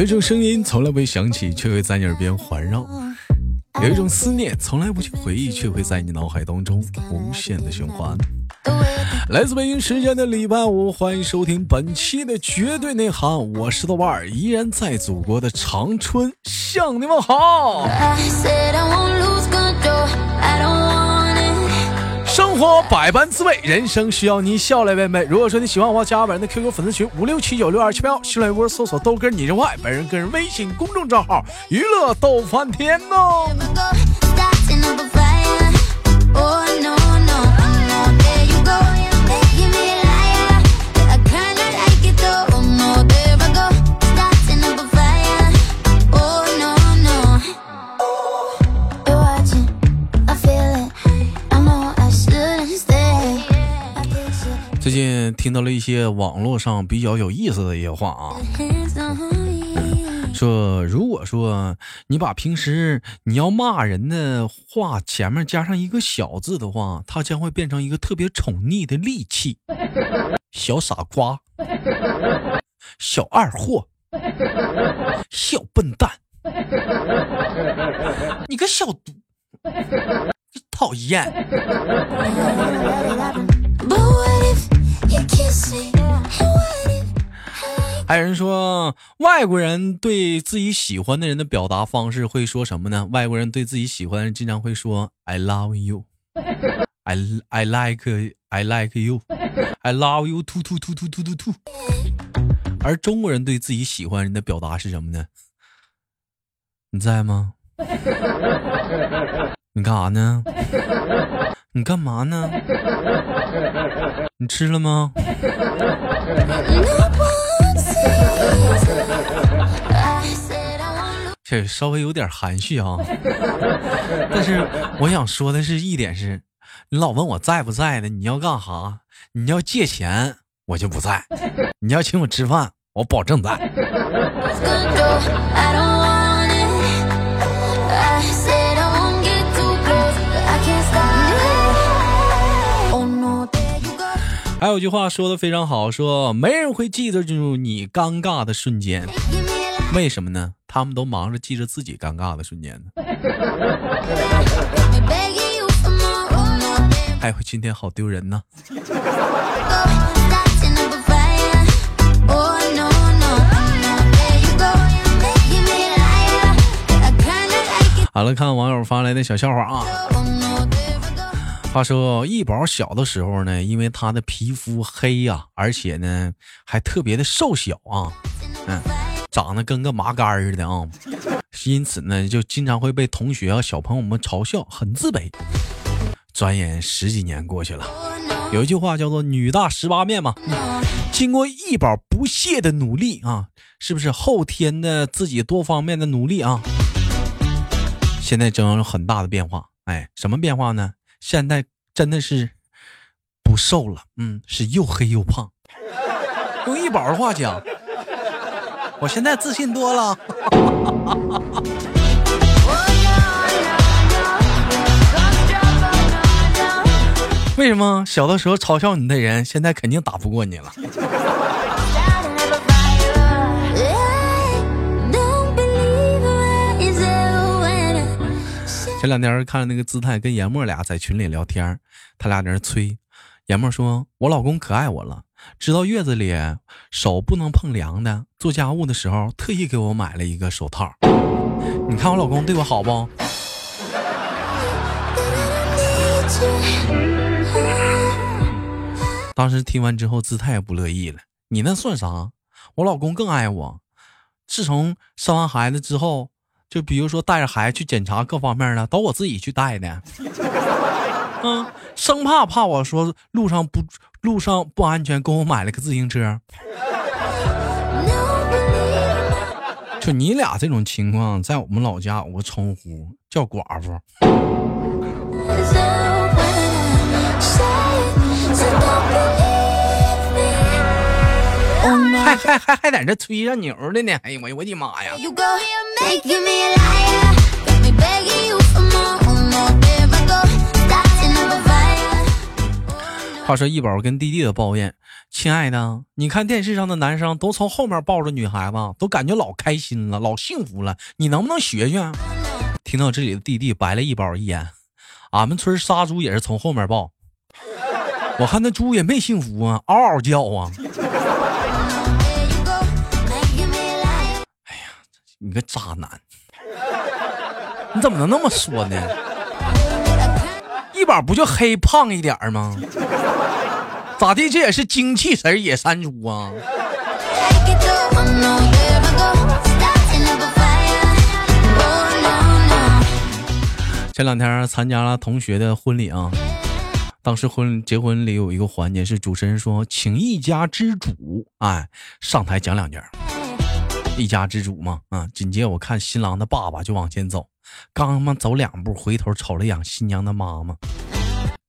有一种声音从来不会响起，却会在你耳边环绕；有一种思念从来不去回忆，却会在你脑海当中无限的循环。来自北京时间的礼拜五，欢迎收听本期的绝对内涵，我是豆瓣儿，依然在祖国的长春向你们好。生活百般滋味，人生需要你笑来面对。如果说你喜欢的话，加本人的 QQ 粉丝群五六七九六二七八幺，新浪微博搜索豆哥你真坏，本人个人微信公众账号娱乐豆翻天哦。听到了一些网络上比较有意思的一些话啊，说如果说你把平时你要骂人的话前面加上一个小字的话，它将会变成一个特别宠溺的利器。小傻瓜，小二货，小笨蛋，你个小犊，讨厌。还有人说，外国人对自己喜欢的人的表达方式会说什么呢？外国人对自己喜欢的人经常会说 “I love you”，“I I like I like you”，“I love you too too too too too too too”。而中国人对自己喜欢人的表达是什么呢？你在吗？你干啥呢？你干嘛呢？你吃了吗？这稍微有点含蓄啊，但是我想说的是一点是，你老问我在不在呢？你要干哈？你要借钱，我就不在；你要请我吃饭，我保证在。还有句话说的非常好，说没人会记得住你尴尬的瞬间，为什么呢？他们都忙着记着自己尴尬的瞬间呢。哎呦，今天好丢人呢。好了，看网友发来的小笑话啊。话说，易宝小的时候呢，因为他的皮肤黑呀，而且呢还特别的瘦小啊，嗯，长得跟个麻杆似的啊，因此呢就经常会被同学啊小朋友们嘲笑，很自卑。转眼十几年过去了，有一句话叫做“女大十八变”嘛。经过易宝不懈的努力啊，是不是后天的自己多方面的努力啊？现在真有很大的变化。哎，什么变化呢？现在真的是不瘦了，嗯，是又黑又胖。用易宝的话讲，我现在自信多了。为什么小的时候嘲笑你的人，现在肯定打不过你了？前两天看那个姿态跟严默俩在群里聊天，他俩在那催。严默说：“我老公可爱我了，知道月子里手不能碰凉的，做家务的时候特意给我买了一个手套。你看我老公对我好不？”当时听完之后，姿态也不乐意了。你那算啥？我老公更爱我。自从生完孩子之后。就比如说带着孩子去检查各方面的，都我自己去带的，嗯，生怕怕我说路上不路上不安全，给我买了个自行车。就你俩这种情况，在我们老家有个称呼叫寡妇。还还还还在这吹上牛的呢！哎呦，我我的妈呀！话说一宝跟弟弟的抱怨：“亲爱的，你看电视上的男生都从后面抱着女孩子，都感觉老开心了，老幸福了。你能不能学学？”听到这里的弟弟白了一宝一眼：“俺们村杀猪也是从后面抱，我看那猪也没幸福啊，嗷嗷叫啊。”你个渣男！你怎么能那么说呢？一宝不就黑胖一点吗？咋地？这也是精气神野山猪啊！前两天参加了同学的婚礼啊，当时婚结婚礼有一个环节是主持人说请一家之主哎上台讲两句，一家之主嘛啊，紧接我看新郎的爸爸就往前走。刚他妈走两步，回头瞅了眼新娘的妈妈。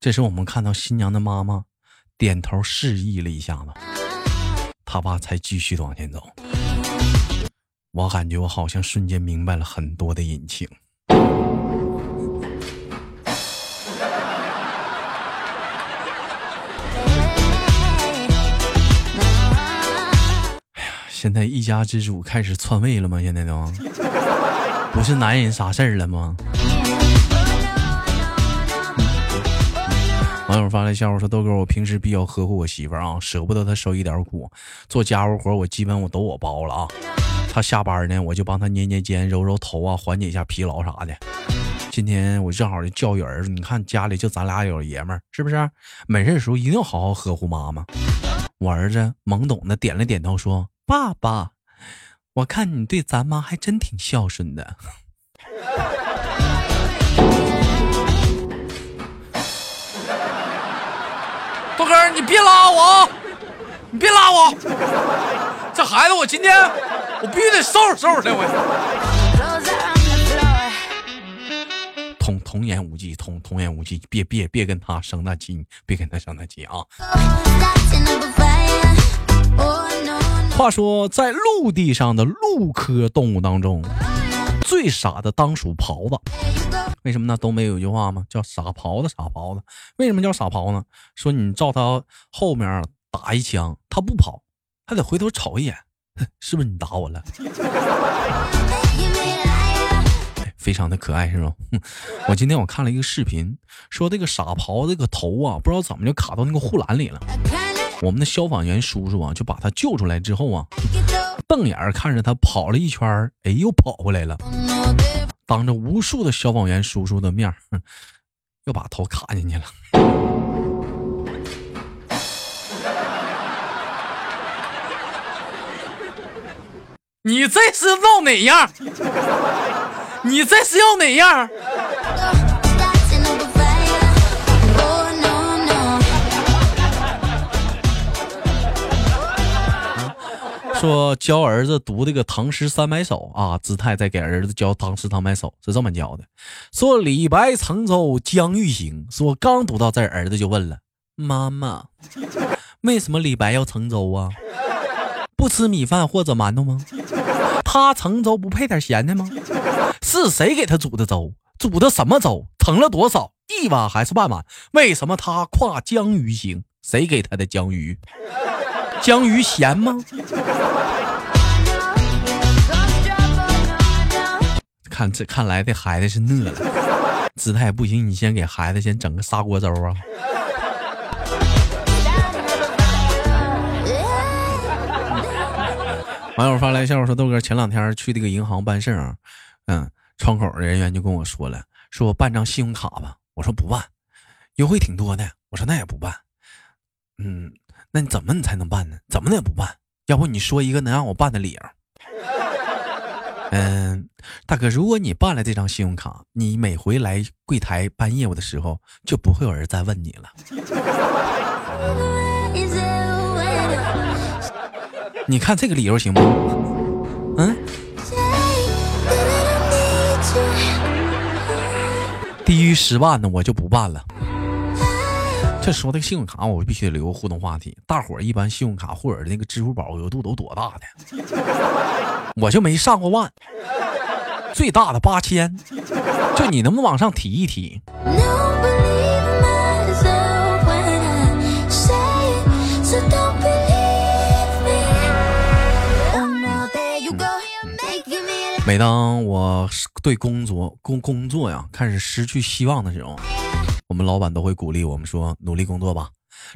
这时我们看到新娘的妈妈点头示意了一下子，他爸才继续往前走。我感觉我好像瞬间明白了很多的隐情。现在一家之主开始篡位了吗？现在都。不是男人啥事儿了吗？网友发来笑话说：“豆哥，我平时比较呵护我媳妇儿啊，舍不得她受一点苦。做家务活我基本我都我包了啊。她下班呢，我就帮她捏捏肩、揉揉头啊，缓解一下疲劳啥的。今天我正好就教育儿子，你看家里就咱俩有爷们儿，是不是？没事的时候一定要好好呵护妈妈。我儿子懵懂的点了点头，说：爸爸。”我看你对咱妈还真挺孝顺的，豆哥，你别拉我啊，你别拉我，这孩子我今天我必须得收拾收拾他。我童童言无忌，童童言无忌，别别别跟他生那气，别跟他生那气啊。话说，在陆地上的陆科动物当中，最傻的当属狍子。为什么呢？东北有句话吗？叫“傻狍子，傻狍子”。为什么叫傻狍呢？说你照他后面打一枪，他不跑，还得回头瞅一眼，是不是你打我了？非常的可爱，是吧？我今天我看了一个视频，说这个傻狍子这个头啊，不知道怎么就卡到那个护栏里了。我们的消防员叔叔啊，就把他救出来之后啊，瞪眼看着他跑了一圈哎，又跑回来了，当着无数的消防员叔叔的面 又把头卡进去了。你这是闹哪样？你这是要哪样？说教儿子读这个唐诗三百首啊，姿态在给儿子教唐诗三百首是这么教的。说李白乘舟将欲行。说刚读到这儿，儿子就问了妈妈：为什么李白要乘舟啊？不吃米饭或者馒头吗？他乘舟不配点咸的吗？是谁给他煮的粥？煮的什么粥？盛了多少？一碗还是半碗？为什么他跨江鱼行？谁给他的江鱼？江鱼咸吗？看这看来这孩子是饿了，姿态不行，你先给孩子先整个砂锅粥啊！网友发来笑话说：“豆哥，前两天去这个银行办事啊，嗯，窗口的人员就跟我说了，说我办张信用卡吧。我说不办，优惠挺多的。我说那也不办，嗯。”那你怎么你才能办呢？怎么的也不办？要不你说一个能让我办的理由？嗯，大哥，如果你办了这张信用卡，你每回来柜台办业务的时候，就不会有人再问你了。你看这个理由行不？嗯？低于十万的我就不办了。这说那个信用卡，我必须得留个互动话题。大伙儿一般信用卡或者那个支付宝额度都多大的？我就没上过万，最大的八千，就你能不能往上提一提？每当我对工作、工工作呀开始失去希望的时候。我们老板都会鼓励我们说：“努力工作吧。”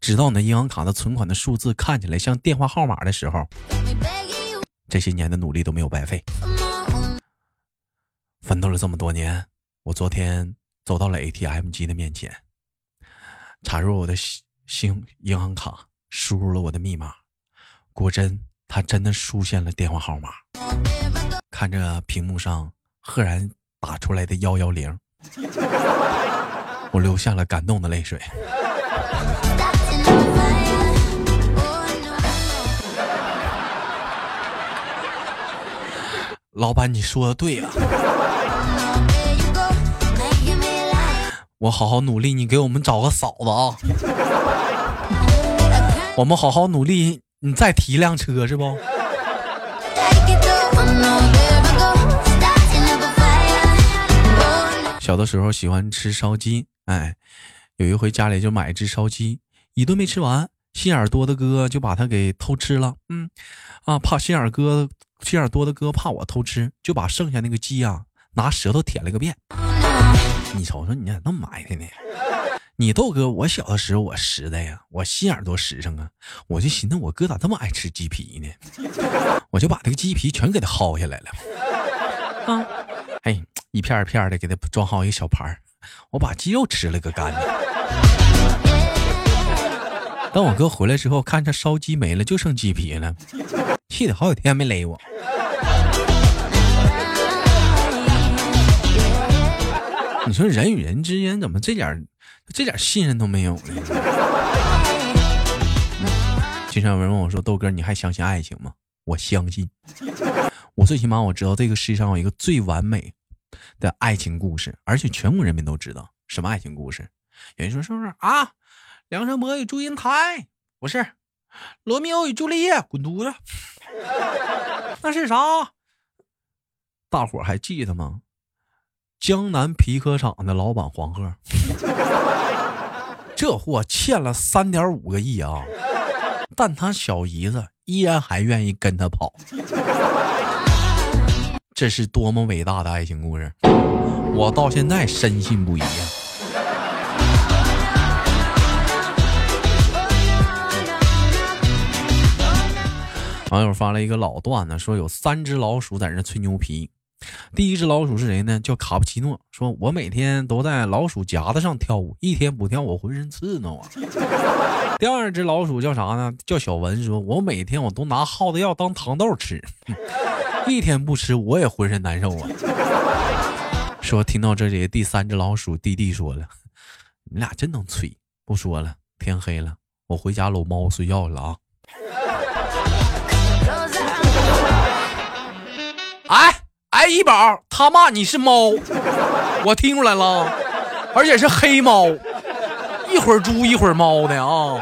直到你的银行卡的存款的数字看起来像电话号码的时候，这些年的努力都没有白费。奋斗了这么多年，我昨天走到了 ATM 机的面前，插入我的信银行卡，输入了我的密码，果真，它真的出现了电话号码。看着屏幕上赫然打出来的幺幺零，我流下了感动的泪水。老板，你说的对呀，我好好努力，你给我们找个嫂子啊！我们好好努力，你再提辆车是不？小的时候喜欢吃烧鸡，哎，有一回家里就买一只烧鸡，一顿没吃完，心眼多的哥就把它给偷吃了。嗯，啊，怕心眼哥心眼多的哥怕我偷吃，就把剩下那个鸡啊拿舌头舔了个遍。你瞅瞅，你咋那么埋汰呢？你豆哥，我小的时候我实在呀，我心眼多实诚啊，我就寻思我哥咋这么爱吃鸡皮呢？我就把这个鸡皮全给他薅下来了。啊，哎。一片一片的给他装好一个小盘儿，我把鸡肉吃了个干净。等我哥回来之后，看着烧鸡没了，就剩鸡皮了，气得好几天没勒我。你说人与人之间怎么这点这点信任都没有呢？经常有人问我说：“豆哥，你还相信爱情吗？”我相信，我最起码我知道这个世界上有一个最完美。的爱情故事，而且全国人民都知道什么爱情故事。有人说是不是啊？梁山伯与祝英台不是？罗密欧与朱丽叶滚犊子！那是啥？大伙还记得吗？江南皮革厂的老板黄鹤，这货欠了三点五个亿啊，但他小姨子依然还愿意跟他跑。这是多么伟大的爱情故事，我到现在深信不疑呀！网友发了一个老段子，说有三只老鼠在那吹牛皮。第一只老鼠是谁呢？叫卡布奇诺，说我每天都在老鼠夹子上跳舞，一天不跳我浑身刺挠啊。第二只老鼠叫啥呢？叫小文，说我每天我都拿耗子药当糖豆吃。一天不吃我也浑身难受啊！说听到这里，第三只老鼠弟弟说了：“你俩真能吹，不说了，天黑了，我回家搂猫睡觉去了啊！”哎哎，一宝他骂你是猫，我听出来了，而且是黑猫，一会儿猪一会儿猫的啊！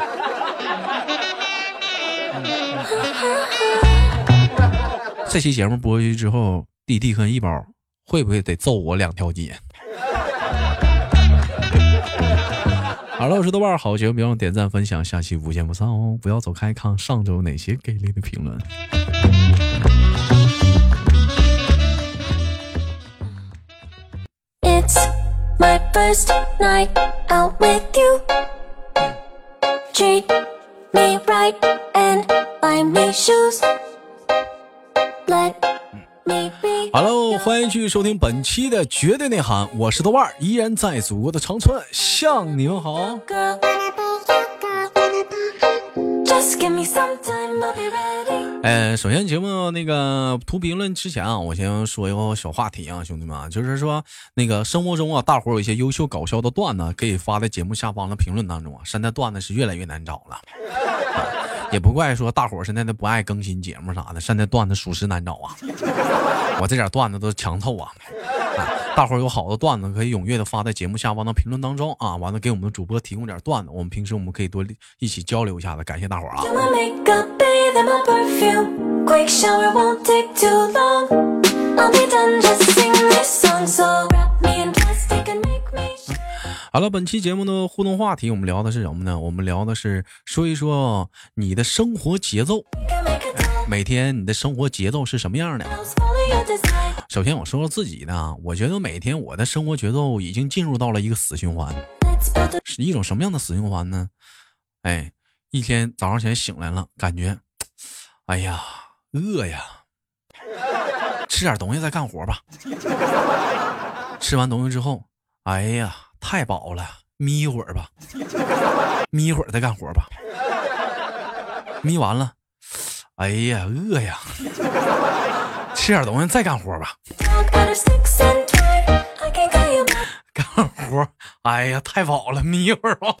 这期节目播出去之后，弟弟和一宝会不会得揍我两条街？好了，我是豆瓣好节目，别忘点赞分享，下期不见不散哦！不要走开，看上周哪些给力的评论。It's my first night out with you. Treat me right and buy me shoes. Hello，欢迎继续收听本期的绝对内涵，我是豆瓣儿，依然在祖国的长春向你们好。呃，首先节目那个图评论之前啊，我先说一个小话题啊，兄弟们，就是说那个生活中啊，大伙有一些优秀搞笑的段子，可以发在节目下方的评论当中啊。现在段子是越来越难找了。也不怪说大伙现在都不爱更新节目啥的，现在段子属实难找啊。我这点段子都强凑啊。大伙有好的段子可以踊跃的发在节目下方的评论当中啊，完了给我们的主播提供点段子，我们平时我们可以多一起交流一下子，感谢大伙啊。好了，本期节目的互动话题，我们聊的是什么呢？我们聊的是说一说你的生活节奏，每天你的生活节奏是什么样的？首先我说说自己的，我觉得每天我的生活节奏已经进入到了一个死循环，是一种什么样的死循环呢？哎，一天早上起来醒来了，感觉，哎呀，饿呀，吃点东西再干活吧。吃完东西之后，哎呀，太饱了，眯一会儿吧，眯一会儿再干活吧。眯完了，哎呀，饿呀，吃点东西再干活吧。干活，哎呀，太饱了，眯一会儿吧。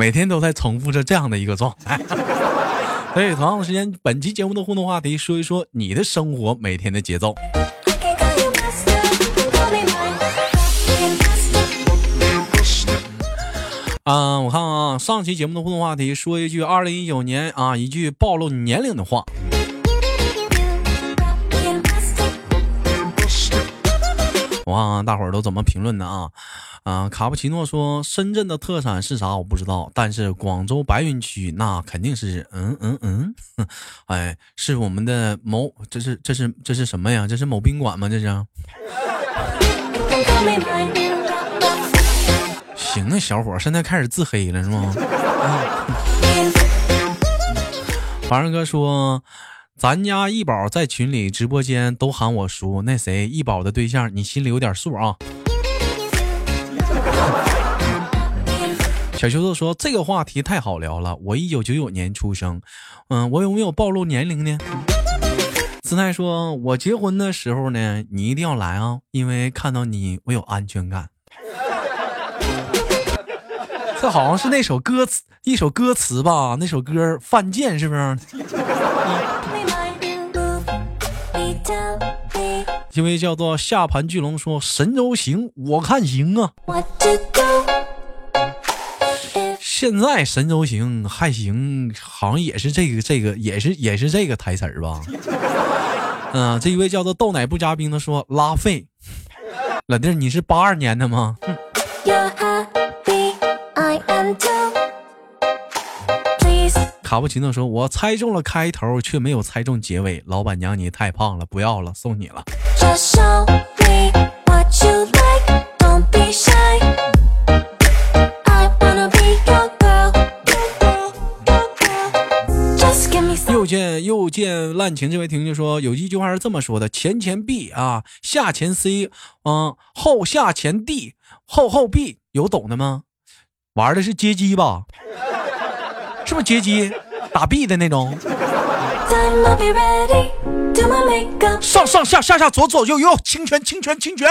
每天都在重复着这样的一个状态。所以，同样的时间，本期节目的互动话题，说一说你的生活每天的节奏。啊，我看啊，上期节目的互动话题，说一句二零一九年啊，一句暴露年龄的话。我看看大伙儿都怎么评论的啊？啊，卡布奇诺说深圳的特产是啥？我不知道，但是广州白云区那肯定是，嗯嗯嗯，哎，是我们的某，这是这是这是什么呀？这是某宾馆吗？这是？行啊，小伙，现在开始自黑了是吗？华人哥说，咱家易宝在群里直播间都喊我叔，那谁易宝的对象，你心里有点数啊。小秋子说，这个话题太好聊了。我一九九九年出生，嗯，我有没有暴露年龄呢？斯奈说，我结婚的时候呢，你一定要来啊，因为看到你，我有安全感。这好像是那首歌词，一首歌词吧？那首歌犯贱是不是？因为叫做下盘巨龙说神州行，我看行啊。现在神州行还行，好像也是这个这个，也是也是这个台词儿吧？嗯，这一位叫做豆奶不加冰的说拉菲，老弟，你是八二年的吗？卡布奇诺说：“我猜中了开头，却没有猜中结尾。老板娘，你太胖了，不要了，送你了。”又见又见滥情，这位听众说：“有一句话是这么说的：前前 B 啊，下前 C，嗯，后下前 D，后后 B，有懂的吗？玩的是街机吧？”是不是接机打 B 的那种？上上下下下左左右右，清泉清泉清泉。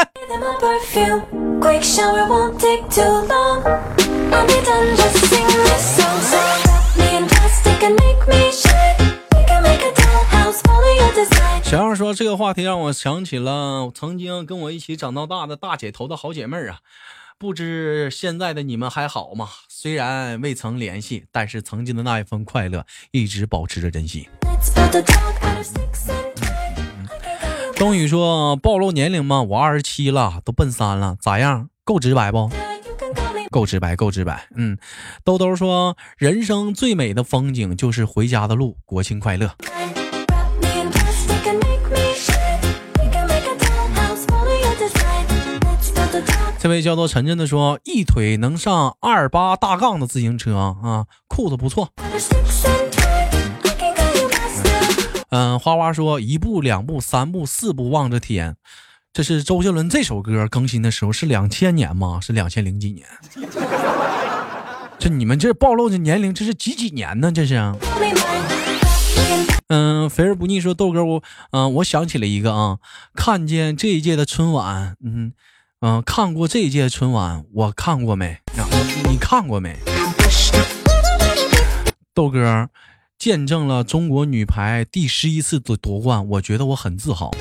小样说这个话题让我想起了曾经跟我一起长到大的大姐头的好姐妹啊。不知现在的你们还好吗？虽然未曾联系，但是曾经的那一份快乐一直保持着珍惜。冬雨说：“暴露年龄吗？我二十七了，都奔三了，咋样？够直白不？够直白，够直白。”嗯，兜兜说：“人生最美的风景就是回家的路。”国庆快乐。这位叫做陈真的说：“一腿能上二八大杠的自行车啊，裤子不错。”嗯，花花说：“一步两步三步四步望着天。”这是周杰伦这首歌更新的时候是两千年吗？是两千零几年？这你们这暴露的年龄，这是几几年呢？这是？嗯，肥而不腻说豆哥我嗯，我想起了一个啊，看见这一届的春晚，嗯。嗯，看过这届春晚，我看过没？你看过没？豆哥见证了中国女排第十一次夺夺冠，我觉得我很自豪。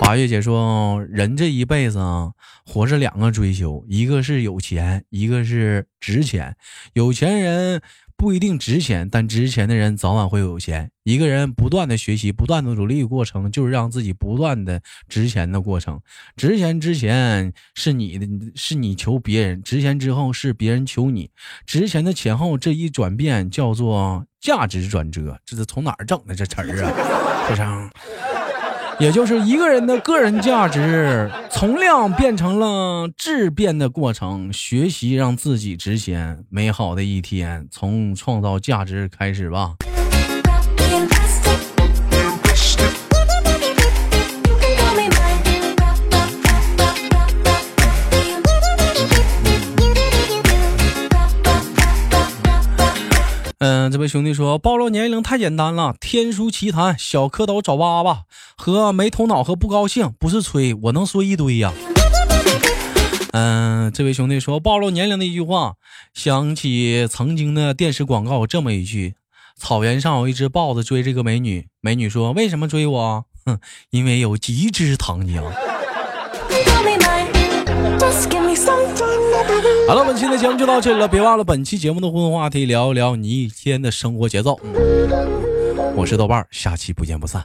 八月姐说，人这一辈子啊，活着两个追求，一个是有钱，一个是值钱。有钱人。不一定值钱，但值钱的人早晚会有钱。一个人不断的学习、不断的努力过程，就是让自己不断的值钱的过程。值钱之前是你的，是你求别人；值钱之后是别人求你。值钱的前后这一转变叫做价值转折。这是从哪儿整的这词儿啊？非常。也就是一个人的个人价值从量变成了质变的过程，学习让自己值钱。美好的一天从创造价值开始吧。嗯，这位兄弟说暴露年龄太简单了，天书奇谈，小蝌蚪找爸爸和没头脑和不高兴，不是吹，我能说一堆呀。嗯，这位兄弟说暴露年龄的一句话，想起曾经的电视广告这么一句：草原上有一只豹子追这个美女，美女说为什么追我？哼，因为有极致糖浆。好了，本期的节目就到这里了，别忘了本期节目的互动话题，聊一聊你一天的生活节奏。我是豆瓣，下期不见不散。